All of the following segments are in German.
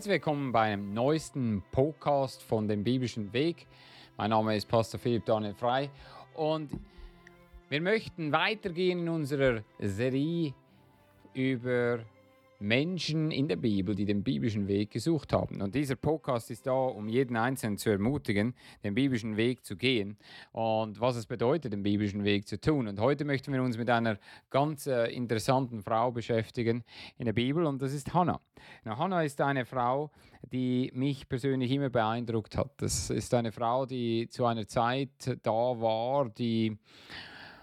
Herzlich willkommen beim neuesten Podcast von dem biblischen Weg. Mein Name ist Pastor Philipp Daniel Frei und wir möchten weitergehen in unserer Serie über Menschen in der Bibel, die den biblischen Weg gesucht haben. Und dieser Podcast ist da, um jeden Einzelnen zu ermutigen, den biblischen Weg zu gehen und was es bedeutet, den biblischen Weg zu tun. Und heute möchten wir uns mit einer ganz äh, interessanten Frau beschäftigen in der Bibel und das ist Hannah. Na, Hannah ist eine Frau, die mich persönlich immer beeindruckt hat. Das ist eine Frau, die zu einer Zeit da war, die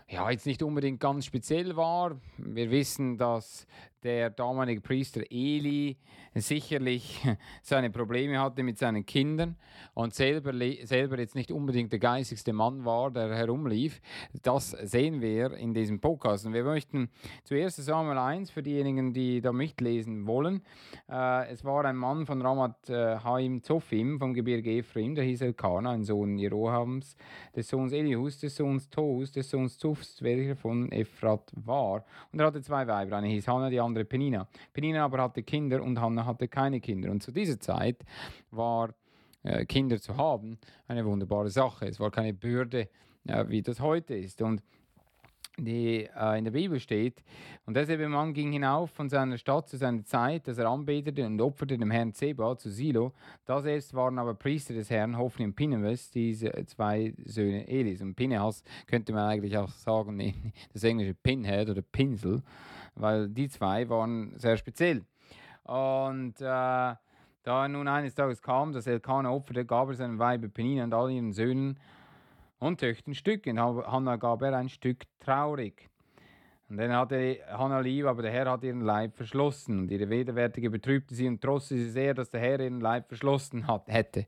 ja, jetzt nicht unbedingt ganz speziell war. Wir wissen, dass der damalige Priester Eli sicherlich seine Probleme hatte mit seinen Kindern und selber, selber jetzt nicht unbedingt der geistigste Mann war, der herumlief. Das sehen wir in diesem Podcast. Und wir möchten zuerst Samuel 1 für diejenigen, die da mitlesen wollen. Äh, es war ein Mann von Ramat äh, Haim Zophim vom Gebirge Ephraim, der hieß Elkanah, ein Sohn Jerohams, des Sohns Elihus, des Sohns Tohus, des Sohns Zufs, welcher von Ephrat war. Und er hatte zwei Weiber, eine hieß Hannah, die andere Penina. Penina aber hatte Kinder und Hannah hatte keine Kinder. Und zu dieser Zeit war äh, Kinder zu haben eine wunderbare Sache. Es war keine Bürde, äh, wie das heute ist. Und die äh, in der Bibel steht. Und derselbe Mann ging hinauf von seiner Stadt zu seiner Zeit, dass er anbetete und opferte dem Herrn Zeba zu Silo. Da selbst waren aber Priester des Herrn, Hophni und Pinevas, diese zwei Söhne Elis. Und Pinehas könnte man eigentlich auch sagen, das englische Pinhead oder Pinsel weil die zwei waren sehr speziell. Und äh, da nun eines Tages kam, dass Elkanah opferte, gab er seinem Weibe Penina und all ihren Söhnen und Töchtern Stücke. Und Hannah gab er ein Stück traurig. Und dann hatte Hannah lieb, aber der Herr hat ihren Leib verschlossen. Und ihre Wederwärtige betrübte sie und trotzte sie sehr, dass der Herr ihren Leib verschlossen hat, hätte.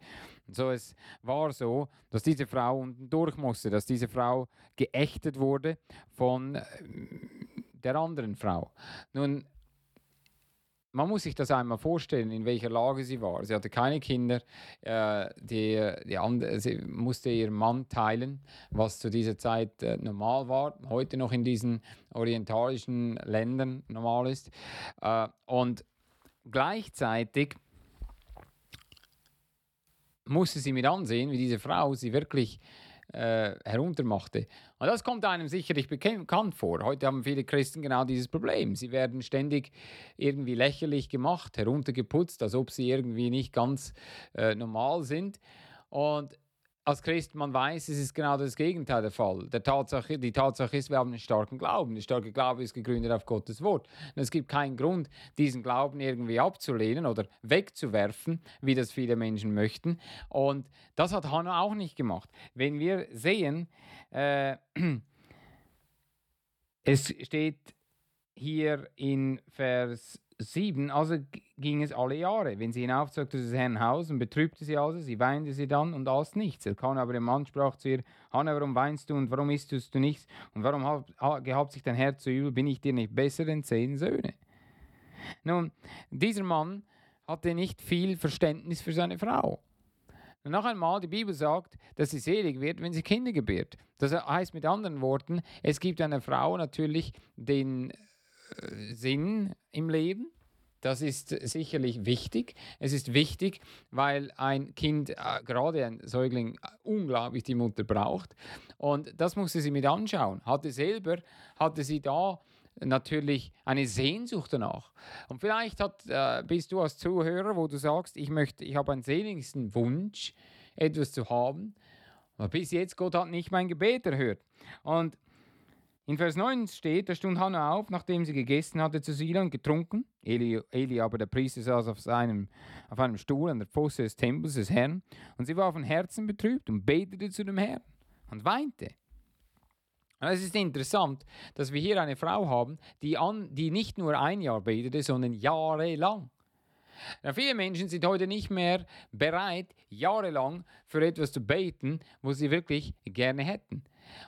Und so es war so, dass diese Frau unten durch musste, dass diese Frau geächtet wurde von äh, der anderen Frau. Nun, man muss sich das einmal vorstellen, in welcher Lage sie war. Sie hatte keine Kinder, äh, die, die andere, sie musste ihren Mann teilen, was zu dieser Zeit äh, normal war, heute noch in diesen orientalischen Ländern normal ist. Äh, und gleichzeitig musste sie mit ansehen, wie diese Frau sie wirklich äh, heruntermachte. Und das kommt einem sicherlich bekannt vor. Heute haben viele Christen genau dieses Problem. Sie werden ständig irgendwie lächerlich gemacht, heruntergeputzt, als ob sie irgendwie nicht ganz äh, normal sind. Und als Christ, man weiß, es ist genau das Gegenteil der Fall. Der Tatsache, die Tatsache ist, wir haben einen starken Glauben. Der starke Glaube ist gegründet auf Gottes Wort. Und es gibt keinen Grund, diesen Glauben irgendwie abzulehnen oder wegzuwerfen, wie das viele Menschen möchten. Und das hat Hannah auch nicht gemacht. Wenn wir sehen, äh, es steht hier in Vers 7, also ging es alle Jahre. Wenn sie hinaufzog zu des Herrn Haus und betrübte sie also, sie weinte sie dann und aß nichts. Elkanah aber der Mann sprach zu ihr, Hanna, warum weinst du und warum isst du nichts? Und warum gehabt sich dein Herz so übel? Bin ich dir nicht besser denn zehn Söhne? Nun, dieser Mann hatte nicht viel Verständnis für seine Frau. Und noch einmal, die Bibel sagt, dass sie selig wird, wenn sie Kinder gebärt. Das heißt mit anderen Worten, es gibt einer Frau natürlich den Sinn im Leben. Das ist sicherlich wichtig. Es ist wichtig, weil ein Kind, äh, gerade ein Säugling, äh, unglaublich die Mutter braucht. Und das musste sie mit anschauen. Hatte selber, hatte sie da natürlich eine Sehnsucht danach. Und vielleicht hat, äh, bist du als Zuhörer, wo du sagst, ich möchte, ich habe einen sehnlichsten Wunsch, etwas zu haben. Aber bis jetzt, Gott hat nicht mein Gebet erhört. Und in Vers 9 steht, da stund Hannah auf, nachdem sie gegessen hatte zu Sila und getrunken. Eli, Eli aber, der Priester, saß auf, seinem, auf einem Stuhl an der Pfoste des Tempels des Herrn. Und sie war von Herzen betrübt und betete zu dem Herrn und weinte. Und es ist interessant, dass wir hier eine Frau haben, die, an, die nicht nur ein Jahr betete, sondern jahrelang. Ja, viele Menschen sind heute nicht mehr bereit, jahrelang für etwas zu beten, wo sie wirklich gerne hätten.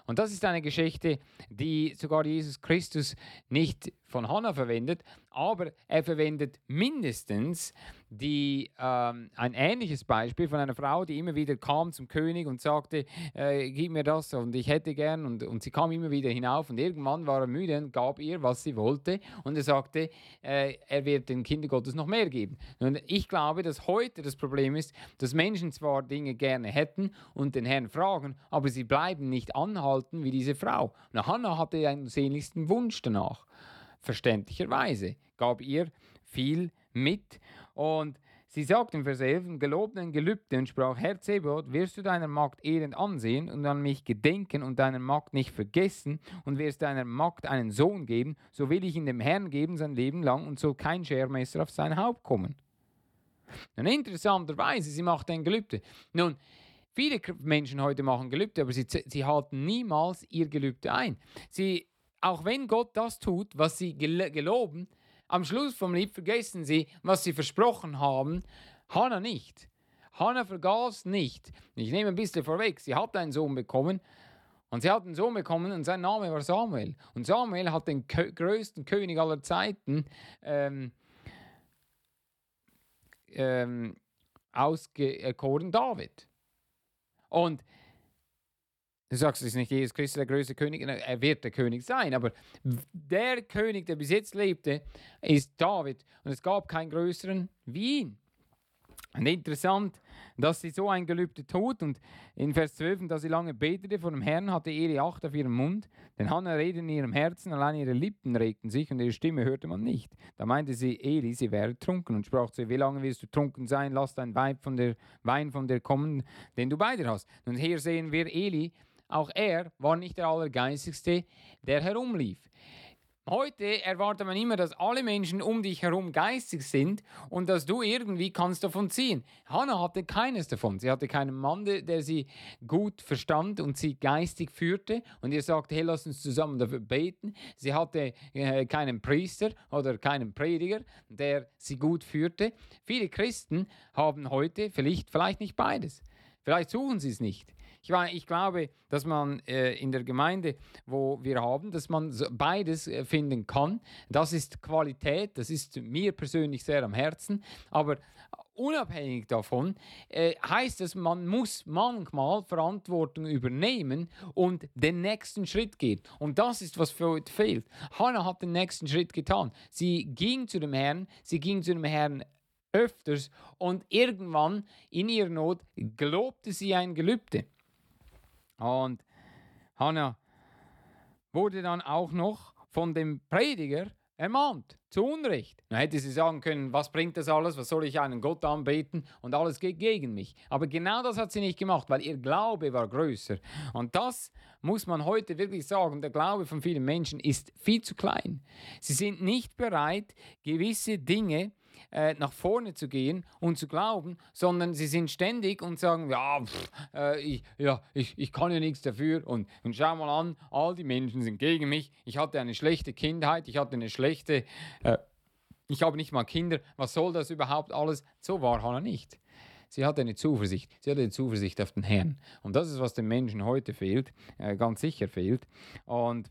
Und das ist eine Geschichte, die sogar Jesus Christus nicht von Hannah verwendet, aber er verwendet mindestens die, ähm, ein ähnliches Beispiel von einer Frau, die immer wieder kam zum König und sagte, äh, gib mir das und ich hätte gern und, und sie kam immer wieder hinauf und irgendwann war er müde und gab ihr, was sie wollte und er sagte, äh, er wird den Kindern Gottes noch mehr geben. Und ich glaube, dass heute das Problem ist, dass Menschen zwar Dinge gerne hätten und den Herrn fragen, aber sie bleiben nicht anhalten wie diese Frau. Und Hannah hatte einen sehnlichsten Wunsch danach verständlicherweise, gab ihr viel mit. Und sie sagt im Vers 11, gelobten Gelübde und sprach, Herr Zebot, wirst du deiner Magd ehrend ansehen und an mich gedenken und deiner Magd nicht vergessen und wirst deiner Magd einen Sohn geben, so will ich ihn dem Herrn geben sein Leben lang und soll kein Schermesser auf sein Haupt kommen. Und interessanterweise, sie macht ein Gelübde. Nun, Viele Menschen heute machen Gelübde, aber sie, sie halten niemals ihr Gelübde ein. Sie auch wenn Gott das tut, was sie geloben, am Schluss vom Lied vergessen sie, was sie versprochen haben. Hannah nicht. Hannah vergaß nicht. Ich nehme ein bisschen vorweg. Sie hat einen Sohn bekommen. Und sie hat einen Sohn bekommen und sein Name war Samuel. Und Samuel hat den größten König aller Zeiten ähm, ähm, auserkoren, David. Und Du sagst, es nicht Jesus Christus der größte König, er wird der König sein, aber der König, der bis jetzt lebte, ist David und es gab keinen größeren wie ihn. Und interessant, dass sie so ein Gelübde tut und in Vers 12, da sie lange betete vor dem Herrn, hatte Eli Acht auf ihrem Mund, denn Hannah redete in ihrem Herzen, allein ihre Lippen regten sich und ihre Stimme hörte man nicht. Da meinte sie Eli, sie wäre trunken und sprach zu ihr, wie lange wirst du trunken sein, lass dein Weib von der Wein von dir kommen, den du bei dir hast. Und hier sehen wir Eli, auch er war nicht der Allergeistigste, der herumlief. Heute erwartet man immer, dass alle Menschen um dich herum geistig sind und dass du irgendwie kannst davon ziehen. Hannah hatte keines davon. Sie hatte keinen Mann, der sie gut verstand und sie geistig führte und ihr sagte, hey, lass uns zusammen dafür beten. Sie hatte äh, keinen Priester oder keinen Prediger, der sie gut führte. Viele Christen haben heute vielleicht, vielleicht nicht beides. Vielleicht suchen sie es nicht. Ich, ich glaube, dass man äh, in der Gemeinde, wo wir haben, dass man beides äh, finden kann. Das ist Qualität, das ist mir persönlich sehr am Herzen. Aber unabhängig davon äh, heißt es, man muss manchmal Verantwortung übernehmen und den nächsten Schritt gehen. Und das ist, was für heute fehlt. Hannah hat den nächsten Schritt getan. Sie ging zu dem Herrn, sie ging zu dem Herrn öfters und irgendwann in ihrer Not gelobte sie ein Gelübde. Und Hannah wurde dann auch noch von dem Prediger ermahnt, zu Unrecht. Dann hätte sie sagen können, was bringt das alles, was soll ich einen Gott anbeten und alles geht gegen mich. Aber genau das hat sie nicht gemacht, weil ihr Glaube war größer. Und das muss man heute wirklich sagen, der Glaube von vielen Menschen ist viel zu klein. Sie sind nicht bereit, gewisse Dinge äh, nach vorne zu gehen und zu glauben, sondern sie sind ständig und sagen, ja, pff, äh, ich, ja ich, ich kann ja nichts dafür und, und schau mal an, all die Menschen sind gegen mich, ich hatte eine schlechte Kindheit, ich hatte eine schlechte, äh, ich habe nicht mal Kinder, was soll das überhaupt alles? So war Hannah nicht. Sie hatte eine Zuversicht. Sie hatte eine Zuversicht auf den Herrn. Und das ist, was den Menschen heute fehlt, äh, ganz sicher fehlt. Und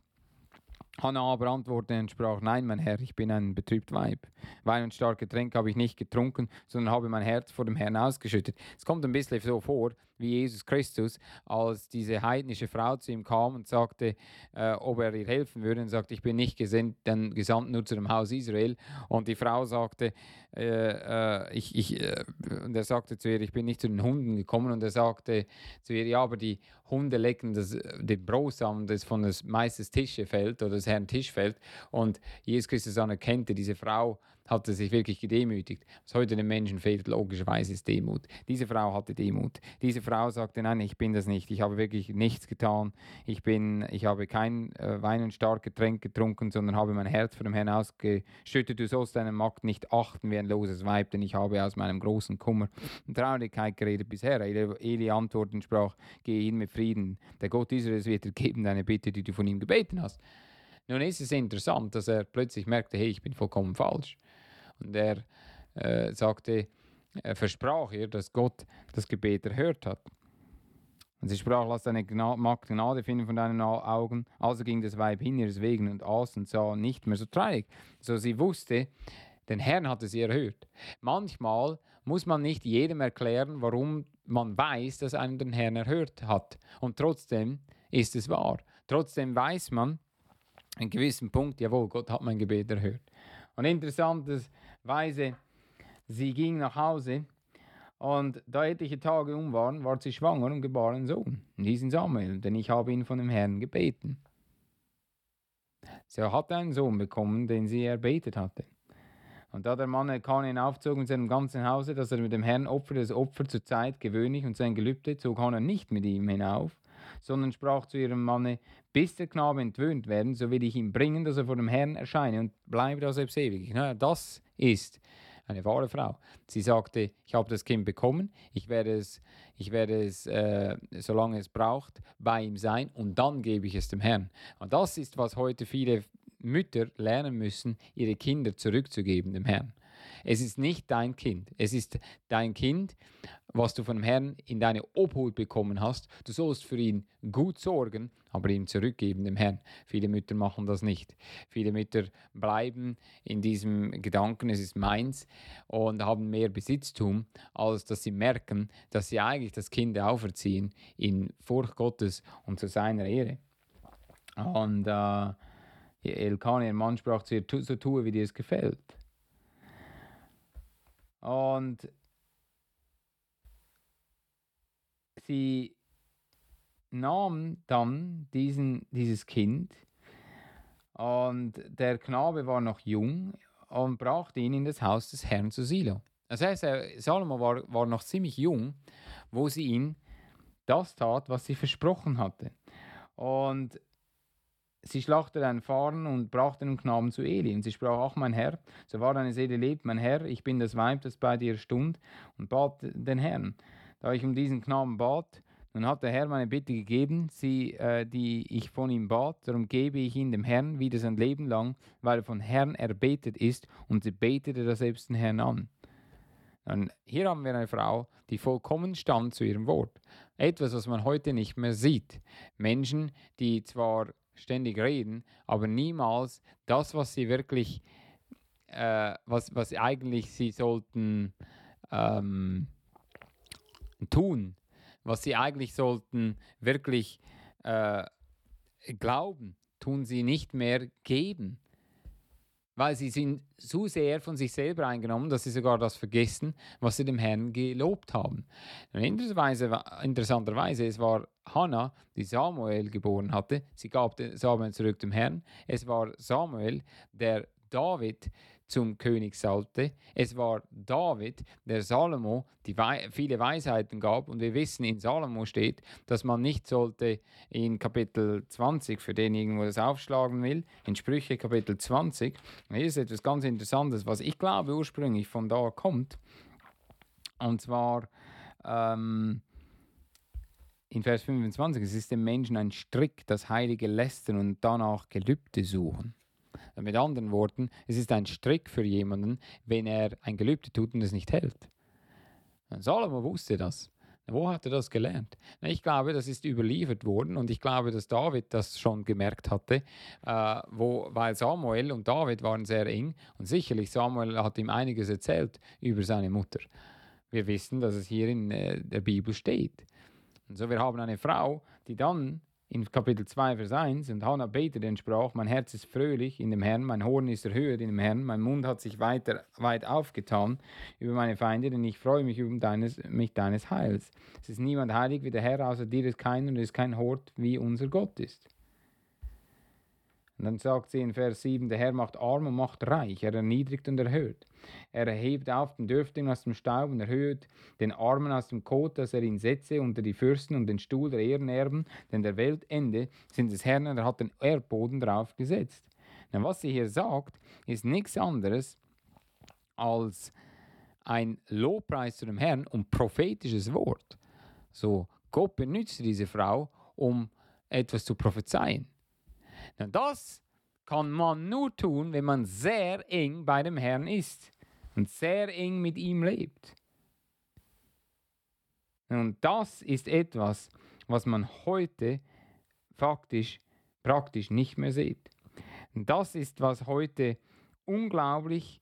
Hannah aber antwortete und sprach, nein, mein Herr, ich bin ein betrübt Weib. Wein und starke Getränk habe ich nicht getrunken, sondern habe mein Herz vor dem Herrn ausgeschüttet. Es kommt ein bisschen so vor, wie Jesus Christus, als diese heidnische Frau zu ihm kam und sagte, äh, ob er ihr helfen würde, und sagte, ich bin nicht gesandt, denn gesandt nur zu dem Haus Israel. Und die Frau sagte, äh, äh, ich, ich, äh, und er sagte zu ihr, ich bin nicht zu den Hunden gekommen. Und er sagte zu ihr, ja, aber die Hunde lecken das, den Brosamen, das von des Meisters Tische fällt oder des Herrn Tisch fällt. Und Jesus Christus anerkannte diese Frau hatte sich wirklich gedemütigt. Was heute den Menschen fehlt, logischerweise ist Demut. Diese Frau hatte Demut. Diese Frau sagte, nein, ich bin das nicht. Ich habe wirklich nichts getan. Ich, bin, ich habe kein äh, Wein und starke Getränk getrunken, sondern habe mein Herz vor dem Herrn ausgeschüttet. Du sollst deine Magd nicht achten wie ein loses Weib, denn ich habe aus meinem großen Kummer und Traurigkeit geredet bisher. Eli, antwortete und sprach, geh hin mit Frieden. Der Gott Israels wird dir geben deine Bitte, die du von ihm gebeten hast. Nun ist es interessant, dass er plötzlich merkte, hey, ich bin vollkommen falsch. Und er äh, sagte, äh, versprach ihr, dass Gott das Gebet erhört hat. Und sie sprach, lass deine Gna Magd Gnade finden von deinen Augen. Also ging das Weib hin ihres Wegen und aß und sah nicht mehr so traurig. So sie wusste, den Herrn hatte sie erhört. Manchmal muss man nicht jedem erklären, warum man weiß, dass einen den Herrn erhört hat. Und trotzdem ist es wahr. Trotzdem weiß man an einem gewissen Punkt, jawohl, Gott hat mein Gebet erhört. Und interessanterweise, sie ging nach Hause und da etliche Tage um waren, war sie schwanger und gebar einen Sohn. Hieß Samuel, denn ich habe ihn von dem Herrn gebeten. Sie hatte einen Sohn bekommen, den sie erbetet hatte. Und da der Mann Kanin aufzog mit seinem ganzen Hause, dass er mit dem Herrn opferte, das Opfer zur Zeit gewöhnlich und sein Gelübde, zog Hannah nicht mit ihm hinauf, sondern sprach zu ihrem Manne, bis der Knabe entwöhnt werden, so will ich ihn bringen, dass er vor dem Herrn erscheine und bleibe da selbst ewig. das ist eine wahre Frau. Sie sagte, ich habe das Kind bekommen, ich werde es, ich werde es, äh, solange es braucht, bei ihm sein und dann gebe ich es dem Herrn. Und das ist, was heute viele Mütter lernen müssen, ihre Kinder zurückzugeben dem Herrn. Es ist nicht dein Kind. Es ist dein Kind, was du vom Herrn in deine Obhut bekommen hast. Du sollst für ihn gut sorgen, aber ihm zurückgeben dem Herrn. Viele Mütter machen das nicht. Viele Mütter bleiben in diesem Gedanken, es ist meins und haben mehr Besitztum, als dass sie merken, dass sie eigentlich das Kind auferziehen in Furcht Gottes und zu seiner Ehre. Und äh, Elkanah, ihr Mann, sprach zu ihr, so tue, wie dir es gefällt. Und sie nahm dann diesen, dieses Kind und der Knabe war noch jung und brachte ihn in das Haus des Herrn zu Silo. Das heißt, Salomo war, war noch ziemlich jung, wo sie ihn das tat, was sie versprochen hatte. Und Sie schlachtete einen Fahren und brachte den Knaben zu Eli. Und sie sprach, ach mein Herr, so war deine Seele lebt, mein Herr, ich bin das Weib, das bei dir stund, und bat den Herrn. Da ich um diesen Knaben bat, nun hat der Herr meine Bitte gegeben, sie, äh, die ich von ihm bat, darum gebe ich ihn dem Herrn wieder sein Leben lang, weil er von Herrn erbetet ist, und sie betete da selbst den Herrn an. Und hier haben wir eine Frau, die vollkommen stand zu ihrem Wort. Etwas, was man heute nicht mehr sieht. Menschen, die zwar ständig reden, aber niemals das, was sie wirklich, äh, was, was eigentlich sie sollten ähm, tun, was sie eigentlich sollten wirklich äh, glauben, tun sie nicht mehr geben weil sie sind so sehr von sich selber eingenommen, dass sie sogar das vergessen, was sie dem Herrn gelobt haben. interessanterweise, es war Hannah, die Samuel geboren hatte. Sie gab Samuel zurück dem Herrn. Es war Samuel, der David zum König salbte. Es war David, der Salomo die Wei viele Weisheiten gab. Und wir wissen, in Salomo steht, dass man nicht sollte in Kapitel 20, für denjenigen, der das aufschlagen will, in Sprüche Kapitel 20. Und hier ist etwas ganz Interessantes, was ich glaube ursprünglich von da kommt. Und zwar ähm, in Vers 25, es ist dem Menschen ein Strick, das Heilige lästern und danach Gelübde suchen. Mit anderen Worten, es ist ein Strick für jemanden, wenn er ein Gelübde tut und es nicht hält. Salomo wusste das. Wo hat er das gelernt? Ich glaube, das ist überliefert worden und ich glaube, dass David das schon gemerkt hatte, äh, wo, weil Samuel und David waren sehr eng und sicherlich Samuel hat ihm einiges erzählt über seine Mutter. Wir wissen, dass es hier in äh, der Bibel steht. Und so, wir haben eine Frau, die dann in Kapitel 2, Vers 1, und Hannah betete und sprach, mein Herz ist fröhlich in dem Herrn, mein Horn ist erhöht in dem Herrn, mein Mund hat sich weiter, weit aufgetan über meine Feinde, denn ich freue mich über deines, mich deines Heils. Es ist niemand heilig wie der Herr, außer dir ist keiner und es ist kein Hort, wie unser Gott ist. Und dann sagt sie in Vers 7, der Herr macht arm und macht reich, er erniedrigt und erhöht. Er erhebt auf den Dürftigen aus dem Staub und erhöht den Armen aus dem Kot, dass er ihn setze unter die Fürsten und den Stuhl der Ehrenerben, denn der Weltende sind des Herrn und er hat den Erdboden drauf gesetzt. Na, was sie hier sagt, ist nichts anderes als ein Lobpreis zu dem Herrn und prophetisches Wort. So, Gott benutzt diese Frau, um etwas zu prophezeien. Und das kann man nur tun, wenn man sehr eng bei dem Herrn ist. und sehr eng mit ihm lebt. Und das ist etwas, was man heute faktisch praktisch nicht mehr sieht. Das ist, was heute unglaublich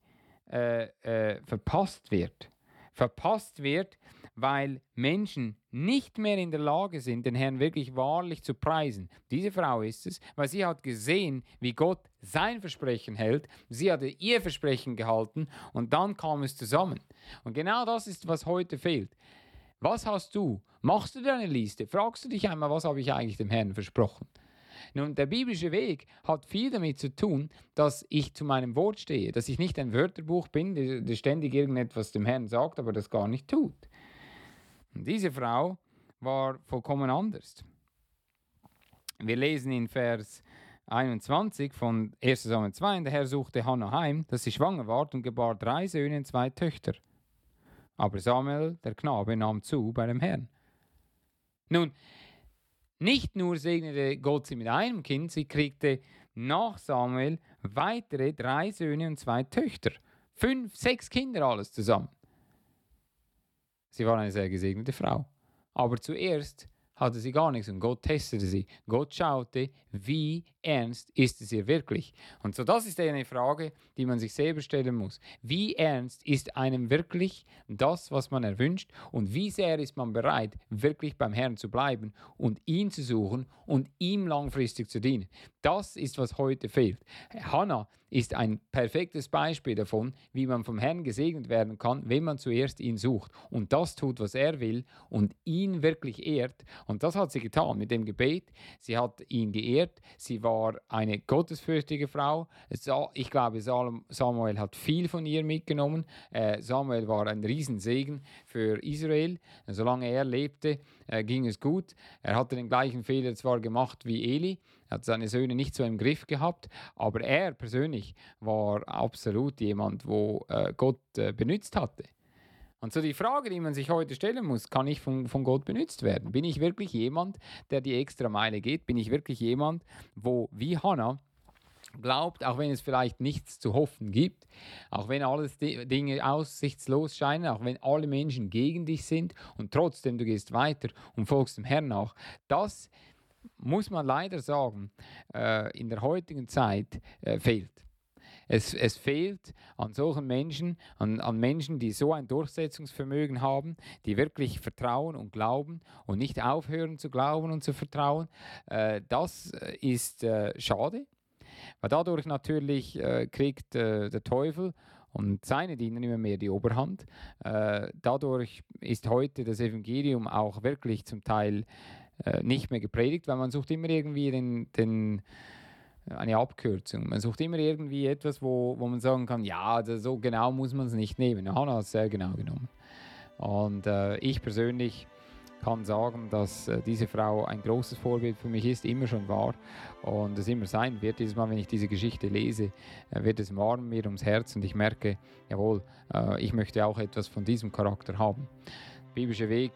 äh, äh, verpasst wird. Verpasst wird, weil Menschen nicht mehr in der Lage sind, den Herrn wirklich wahrlich zu preisen. Diese Frau ist es, weil sie hat gesehen, wie Gott sein Versprechen hält. Sie hatte ihr Versprechen gehalten und dann kam es zusammen. Und genau das ist, was heute fehlt. Was hast du? Machst du dir eine Liste? Fragst du dich einmal, was habe ich eigentlich dem Herrn versprochen? Nun, der biblische Weg hat viel damit zu tun, dass ich zu meinem Wort stehe, dass ich nicht ein Wörterbuch bin, das ständig irgendetwas dem Herrn sagt, aber das gar nicht tut. Und diese Frau war vollkommen anders. Wir lesen in Vers 21 von 1 Samuel 2, der Herr suchte Hannah heim, dass sie schwanger ward und gebar drei Söhne und zwei Töchter. Aber Samuel, der Knabe, nahm zu bei dem Herrn. Nun, nicht nur segnete Gott sie mit einem Kind, sie kriegte nach Samuel weitere drei Söhne und zwei Töchter. Fünf, sechs Kinder alles zusammen. Sie war eine sehr gesegnete Frau. Aber zuerst hatte sie gar nichts und Gott testete sie. Gott schaute, wie ernst ist es ihr wirklich. Und so das ist eine Frage, die man sich selber stellen muss. Wie ernst ist einem wirklich das, was man erwünscht und wie sehr ist man bereit, wirklich beim Herrn zu bleiben und ihn zu suchen und ihm langfristig zu dienen. Das ist, was heute fehlt. Hannah ist ein perfektes Beispiel davon, wie man vom Herrn gesegnet werden kann, wenn man zuerst ihn sucht und das tut, was er will und ihn wirklich ehrt. Und das hat sie getan mit dem Gebet. Sie hat ihn geehrt. Sie war eine gottesfürchtige Frau. Ich glaube, Samuel hat viel von ihr mitgenommen. Äh, Samuel war ein Riesensegen für Israel. Solange er lebte, äh, ging es gut. Er hatte den gleichen Fehler zwar gemacht wie Eli, er hat seine Söhne nicht so im Griff gehabt, aber er persönlich war absolut jemand, wo äh, Gott benutzt hatte. Und so die Frage, die man sich heute stellen muss, kann ich von, von Gott benutzt werden? Bin ich wirklich jemand, der die extra Meile geht? Bin ich wirklich jemand, wo wie Hannah glaubt, auch wenn es vielleicht nichts zu hoffen gibt, auch wenn alles Dinge aussichtslos scheinen, auch wenn alle Menschen gegen dich sind und trotzdem du gehst weiter und folgst dem Herrn nach, das muss man leider sagen, äh, in der heutigen Zeit äh, fehlt. Es, es, fehlt an solchen Menschen, an, an, Menschen, die so ein Durchsetzungsvermögen haben, die wirklich vertrauen und glauben und nicht aufhören zu glauben und zu vertrauen. Äh, das äh, ist äh, schade, weil dadurch natürlich äh, kriegt äh, der Teufel und seine Diener immer mehr die Oberhand. Äh, dadurch ist heute das Evangelium auch wirklich zum Teil nicht mehr gepredigt, weil man sucht immer irgendwie den, den, eine Abkürzung. Man sucht immer irgendwie etwas, wo, wo man sagen kann, ja, so genau muss man es nicht nehmen. Hannah hat es sehr genau genommen. Und äh, ich persönlich kann sagen, dass äh, diese Frau ein großes Vorbild für mich ist, immer schon war und es immer sein wird. Dieses Mal, wenn ich diese Geschichte lese, äh, wird es warm mir ums Herz und ich merke, jawohl, äh, ich möchte auch etwas von diesem Charakter haben. Biblischer Weg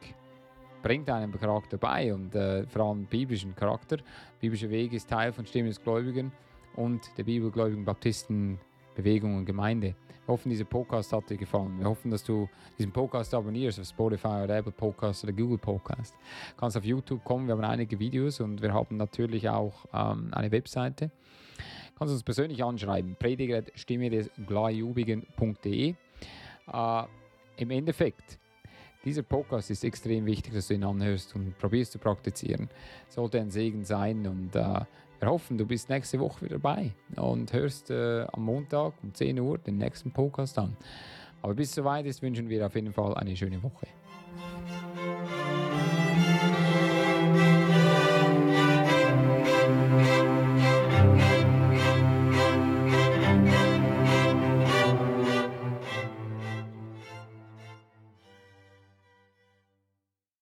bringt einen Charakter bei und äh, vor allem biblischen Charakter. Biblischer Weg ist Teil von Stimme des Gläubigen und der bibelgläubigen Baptisten Bewegung und Gemeinde. Wir hoffen, dieser Podcast hat dir gefallen. Wir hoffen, dass du diesen Podcast abonnierst auf Spotify oder Apple Podcast oder Google Podcast. Du kannst auf YouTube kommen, wir haben einige Videos und wir haben natürlich auch ähm, eine Webseite. Du kannst uns persönlich anschreiben, prediger stimme des Äh, Im Endeffekt dieser Podcast ist extrem wichtig, dass du ihn anhörst und probierst zu praktizieren. Sollte ein Segen sein und äh, wir hoffen, du bist nächste Woche wieder dabei und hörst äh, am Montag um 10 Uhr den nächsten Podcast an. Aber bis soweit ist, wünschen wir auf jeden Fall eine schöne Woche.